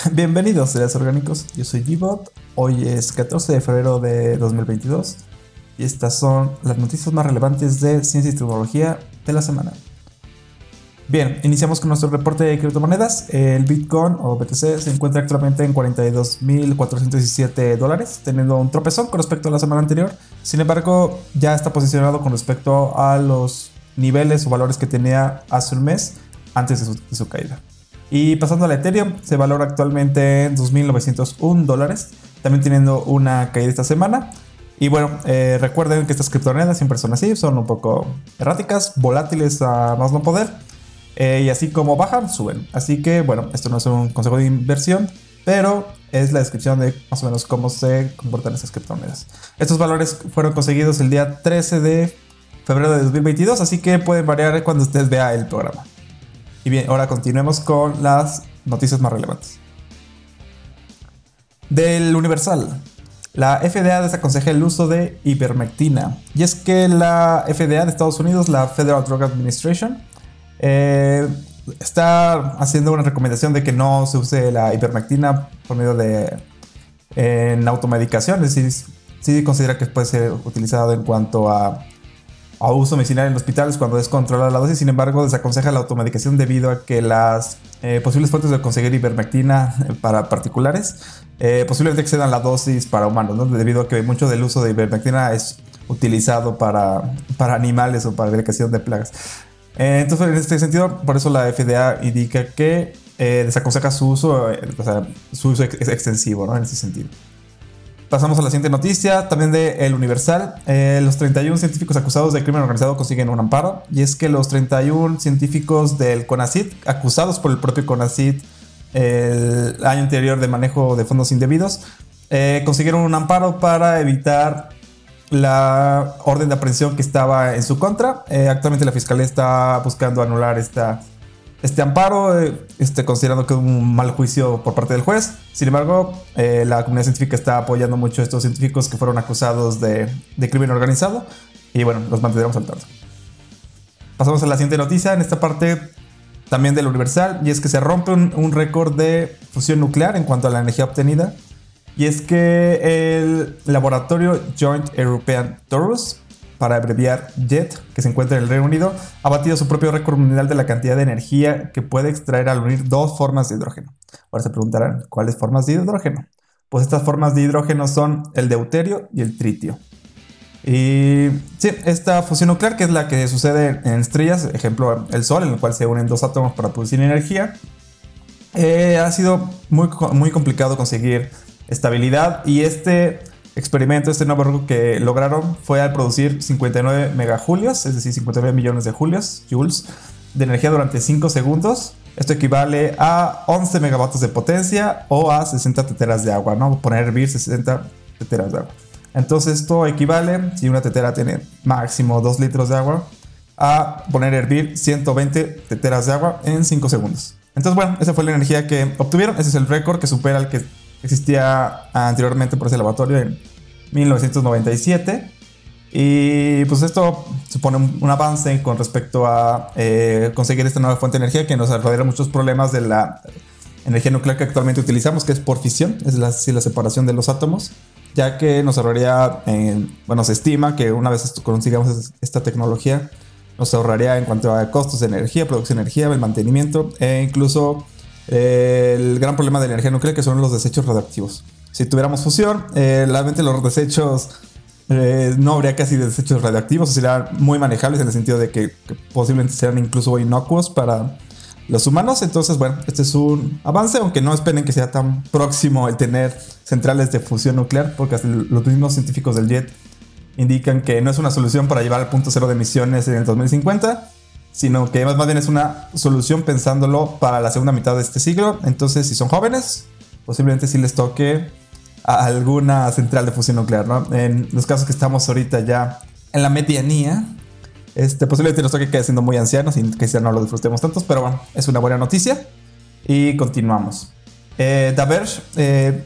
Bienvenidos, seres orgánicos. Yo soy Gbot. Hoy es 14 de febrero de 2022 y estas son las noticias más relevantes de ciencia y tecnología de la semana. Bien, iniciamos con nuestro reporte de criptomonedas. El Bitcoin o BTC se encuentra actualmente en 42.417 dólares, teniendo un tropezón con respecto a la semana anterior. Sin embargo, ya está posicionado con respecto a los niveles o valores que tenía hace un mes antes de su, caída. Y pasando al Ethereum, se valora actualmente en 2.901 dólares, también teniendo una caída esta semana. Y bueno, eh, recuerden que estas criptomonedas siempre son así, son un poco erráticas, volátiles a más no poder. Eh, y así como bajan, suben. Así que bueno, esto no es un consejo de inversión, pero es la descripción de más o menos cómo se comportan esas criptomonedas. Estos valores fueron conseguidos el día 13 de febrero de 2022, así que pueden variar cuando ustedes vean el programa. Y bien, ahora continuemos con las noticias más relevantes. Del Universal. La FDA desaconseja el uso de ivermectina. Y es que la FDA de Estados Unidos, la Federal Drug Administration, eh, está haciendo una recomendación de que no se use la ivermectina por medio de en automedicación. Es decir, sí considera que puede ser utilizado en cuanto a, a uso medicinal en hospitales cuando es controlada la dosis. Sin embargo, desaconseja la automedicación debido a que las eh, posibles fuentes de conseguir ivermectina para particulares eh, posiblemente excedan la dosis para humanos, ¿no? debido a que mucho del uso de ivermectina es utilizado para, para animales o para erradicación de plagas. Eh, entonces, en este sentido, por eso la FDA indica que eh, desaconseja su uso, o sea, su uso es extensivo, ¿no? En ese sentido. Pasamos a la siguiente noticia, también de El Universal. los 31 científicos acusados de crimen organizado consiguen un amparo. Y es que los 31 científicos del CONACIT, acusados por el propio CONACIT el año anterior de manejo de fondos indebidos, eh, consiguieron un amparo para evitar la orden de aprehensión que estaba en su contra. Eh, actualmente la fiscalía está buscando anular esta, este amparo, eh, este, considerando que es un mal juicio por parte del juez. Sin embargo, la comunidad científica está apoyando mucho a estos científicos que fueron acusados de, crimen organizado. Y bueno, los mantendremos al tanto. Pasamos a la siguiente noticia. En esta parte también del Universal, y es que se rompe un, récord de fusión nuclear en cuanto a la energía obtenida. Y es que el laboratorio Joint European Torus, para abreviar JET, que se encuentra en el Reino Unido, ha batido su propio récord mundial de la cantidad de energía que puede extraer al unir dos formas de hidrógeno. Ahora se preguntarán, ¿cuáles formas de hidrógeno? Pues estas formas de hidrógeno son el deuterio y el tritio. Y sí, esta fusión nuclear, que es la que sucede en estrellas, ejemplo el Sol, en el cual se unen dos átomos para producir energía, eh, ha sido muy, muy complicado conseguir estabilidad y este experimento, este nuevo que lograron fue al producir 59 megajulios, es decir, 59 millones de julios, joules, de energía durante 5 segundos. Esto equivale a 11 megavatios de potencia o a 60 teteras de agua, ¿no? Poner hervir 60 teteras de agua. Entonces esto equivale, si una tetera tiene máximo 2 litros de agua, a poner a hervir 120 teteras de agua en 5 segundos. Entonces bueno, esa fue la energía que obtuvieron. Ese es el récord que supera el que existía anteriormente por ese laboratorio en 1997. Y pues esto supone un, avance con respecto a eh, conseguir esta nueva fuente de energía que nos arreglará muchos problemas de la energía nuclear que actualmente utilizamos, que es por fisión, es la, la separación de los átomos ya que nos ahorraría, bueno, se estima que una vez consigamos esta tecnología, nos ahorraría en cuanto a costos de energía, producción de energía, el mantenimiento e incluso el gran problema de la energía nuclear que son los desechos radioactivos. Si tuviéramos fusión, eh, realmente los desechos eh, no habría casi desechos radioactivos, serían muy manejables en el sentido de que, posiblemente sean incluso inocuos para los humanos. Entonces, bueno, este es un avance, aunque no esperen que sea tan próximo el tener centrales de fusión nuclear, porque los mismos científicos del JET indican que no es una solución para llevar al punto cero de emisiones en el 2050, sino que más bien es una solución pensándolo para la segunda mitad de este siglo. Entonces, si son jóvenes, posiblemente sí les toque a alguna central de fusión nuclear, ¿no? En los casos que estamos ahorita ya en la medianía, este, posiblemente nos toque que siendo muy ancianos y que ya no lo disfrutemos tantos, pero bueno, es una buena noticia. Y continuamos. Eh, eh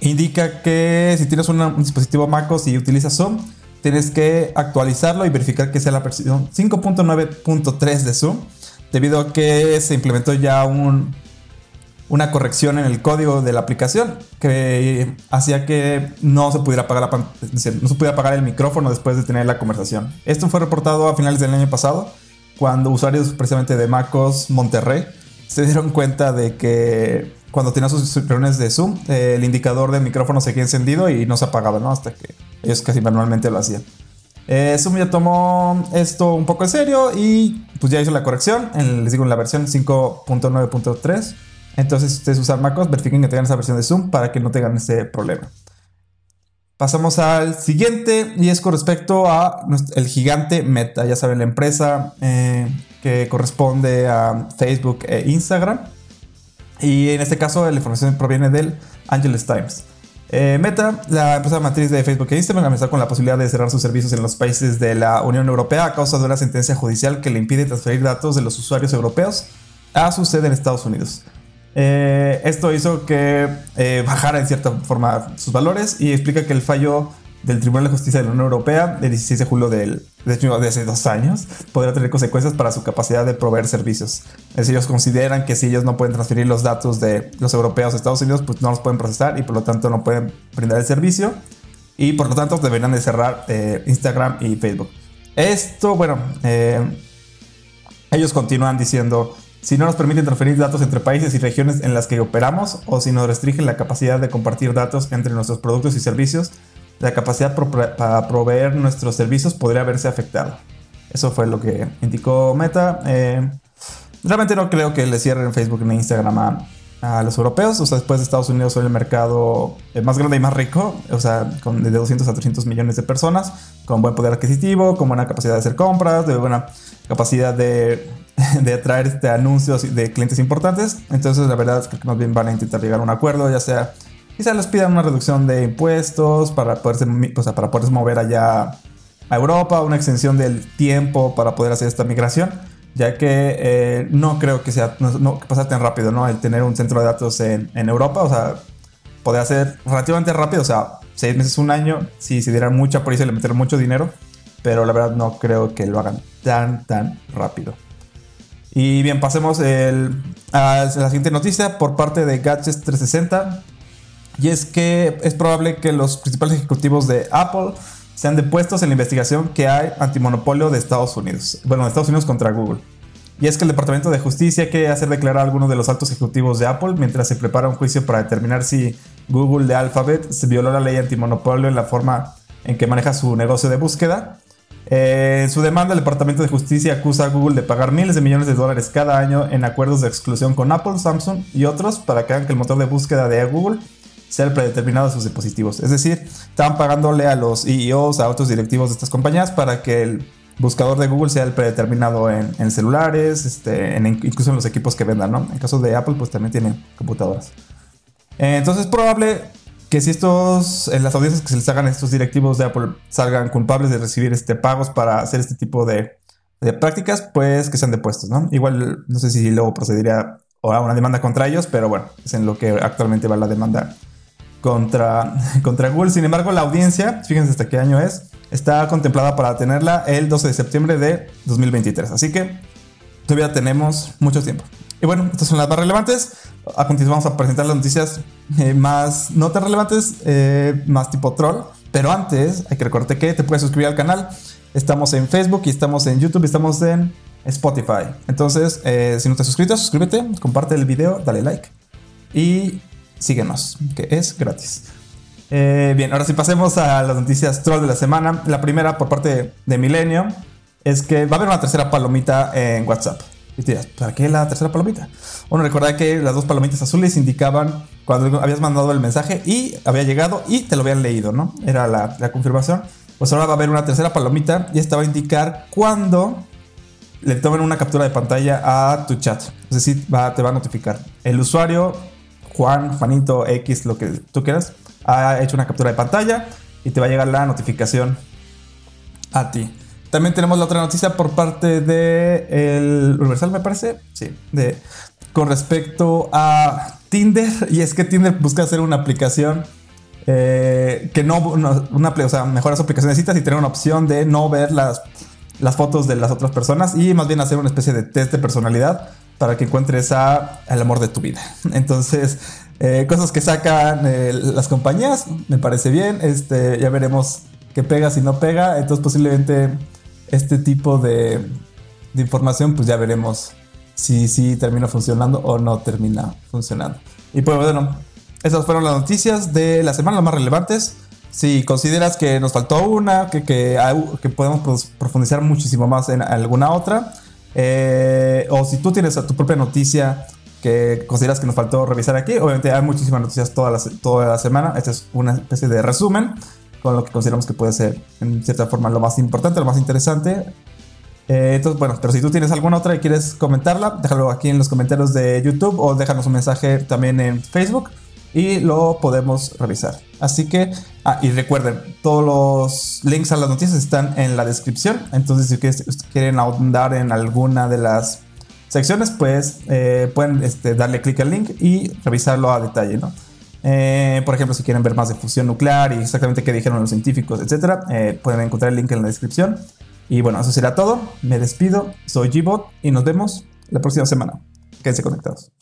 indica que si tienes un dispositivo MacOS y utilizas Zoom, tienes que actualizarlo y verificar que sea la versión 5.9.3 de Zoom, debido a que se implementó ya un, una corrección en el código de la aplicación que hacía que no se pudiera apagar, el micrófono después de tener la conversación. Esto fue reportado a finales del año pasado cuando usuarios precisamente de MacOS Monterrey se dieron cuenta de que cuando tenía sus reuniones de Zoom, el indicador del micrófono seguía encendido y no se apagaba, ¿no? Hasta que ellos casi manualmente lo hacían. Eh, Zoom ya tomó esto un poco en serio y pues ya hizo la corrección, les digo en la versión 5.9.3 entonces, si ustedes usan MacOS, verifiquen que tengan esa versión de Zoom para que no tengan ese problema. Pasamos al siguiente y es con respecto a el gigante Meta, ya saben, la empresa eh, que corresponde a Facebook e Instagram. Y en este caso la información proviene del Angeles Times. Eh, Meta, la empresa matriz de Facebook e Instagram, amenazó con la posibilidad de cerrar sus servicios en los países de la Unión Europea a causa de una sentencia judicial que le impide transferir datos de los usuarios europeos a su sede en Estados Unidos. Eh, esto hizo que eh, bajara en cierta forma sus valores y explica que el fallo del Tribunal de Justicia de la Unión Europea del 16 de julio del, de, de hace dos años podría tener consecuencias para su capacidad de proveer servicios. Ellos consideran que si ellos no pueden transferir los datos de los europeos a Estados Unidos, pues no los pueden procesar y por lo tanto no pueden brindar el servicio y por lo tanto deberían de cerrar eh, Instagram y Facebook. Esto, bueno, ellos continúan diciendo si no nos permiten transferir datos entre países y regiones en las que operamos o si nos restringen la capacidad de compartir datos entre nuestros productos y servicios, la capacidad para proveer nuestros servicios podría verse afectada. Eso fue lo que indicó Meta. Eh, realmente no creo que le cierren Facebook ni Instagram a, los europeos. O sea, después de Estados Unidos son el mercado eh, más grande y más rico. O sea, con de 200 a 300 millones de personas, con buen poder adquisitivo, con buena capacidad de hacer compras, de buena capacidad de de atraer este, anuncios de clientes importantes. Entonces, la verdad es que más bien van a intentar llegar a un acuerdo, ya sea quizá les pidan una reducción de impuestos para poderse, o para poderse mover allá a Europa, una extensión del tiempo para poder hacer esta migración, ya que eh, no creo que sea no, que tan rápido, ¿no? El tener un centro de datos en, en Europa, o sea, podría ser relativamente rápido, o sea, seis meses, un año, si se diera mucha prisa y le metieran mucho dinero, pero la verdad no creo que lo hagan tan, tan rápido. Y bien, pasemos el, a la siguiente noticia por parte de Gadgets 360. Y es que es probable que los principales ejecutivos de Apple sean depuestos en la investigación que hay antimonopolio de Estados Unidos. Bueno, de Estados Unidos contra Google. Y es que el Departamento de Justicia quiere hacer declarar a algunos de los altos ejecutivos de Apple mientras se prepara un juicio para determinar si Google de Alphabet se violó la ley antimonopolio en la forma en que maneja su negocio de búsqueda en su demanda, el Departamento de Justicia acusa a Google de pagar miles de millones de dólares cada año en acuerdos de exclusión con Apple, Samsung y otros para que hagan que el motor de búsqueda de Google sea el predeterminado de sus dispositivos. Es decir, estaban pagándole a los EEOs, a otros directivos de estas compañías para que el buscador de Google sea el predeterminado en, celulares, este, incluso en los equipos que vendan, ¿no? En caso de Apple, pues también tienen computadoras. entonces es probable que si estos, en las audiencias que se les hagan a estos directivos de Apple salgan culpables de recibir este, pagos para hacer este tipo de, prácticas, pues que sean depuestos, ¿no? Igual no sé si luego procedería a una demanda contra ellos, pero bueno, es en lo que actualmente va la demanda contra, contra Google. Sin embargo, la audiencia, fíjense hasta qué año es, está contemplada para tenerla el 12 de septiembre de 2023. Así que todavía tenemos mucho tiempo. Y bueno, estas son las más relevantes. A continuación vamos a presentar las noticias eh, más no tan relevantes, eh, más tipo troll. Pero antes, hay que recordarte que te puedes suscribir al canal. Estamos en Facebook y estamos en YouTube y estamos en Spotify. Entonces, eh, si no te has suscrito, suscríbete, comparte el video, dale like y síguenos, que es gratis. bien, ahora sí pasemos a las noticias troll de la semana. La primera por parte de Milenio es que va a haber una tercera palomita en WhatsApp. Y te dirás, ¿para qué la tercera palomita? Bueno, recuerda que las dos palomitas azules indicaban cuando habías mandado el mensaje y había llegado y te lo habían leído, ¿no? Era la, confirmación. Pues ahora va a haber una tercera palomita y esta va a indicar cuando le tomen una captura de pantalla a tu chat. Es decir, te va a notificar. El usuario, Juan, Juanito, X, lo que tú quieras, ha hecho una captura de pantalla y te va a llegar la notificación a ti. También tenemos la otra noticia por parte de el Universal, me parece. Sí, de con respecto a Tinder. Y es que Tinder busca hacer una aplicación eh, que no, una, o sea, mejora su aplicación de citas y tener una opción de no ver las, las fotos de las otras personas y más bien hacer una especie de test de personalidad para que encuentres a, al amor de tu vida. Entonces, eh, cosas que sacan eh, las compañías, me parece bien. Este, ya veremos qué pega, si no pega. Entonces, posiblemente este tipo de, de información, pues ya veremos si, si termina funcionando o no termina funcionando. Y pues bueno, esas fueron las noticias de la semana, las más relevantes. Si consideras que nos faltó una, que, que, que podemos profundizar muchísimo más en alguna otra, eh, o si tú tienes tu propia noticia que consideras que nos faltó revisar aquí, obviamente hay muchísimas noticias toda la, la semana. Esta es una especie de resumen con lo que consideramos que puede ser en cierta forma lo más importante, lo más interesante. Eh, entonces, bueno, pero si tú tienes alguna otra y quieres comentarla, déjalo aquí en los comentarios de YouTube o déjanos un mensaje también en Facebook y lo podemos revisar. Así que, ah, y recuerden, todos los links a las noticias están en la descripción. Entonces, si quieren ahondar en alguna de las secciones, pues eh, pueden este, darle clic al link y revisarlo a detalle, ¿no? Eh, por ejemplo, si quieren ver más de fusión nuclear y exactamente qué dijeron los científicos, etcétera, eh, pueden encontrar el link en la descripción. Y bueno, eso será todo. Me despido. Soy Gbot y nos vemos la próxima semana. Quédense conectados.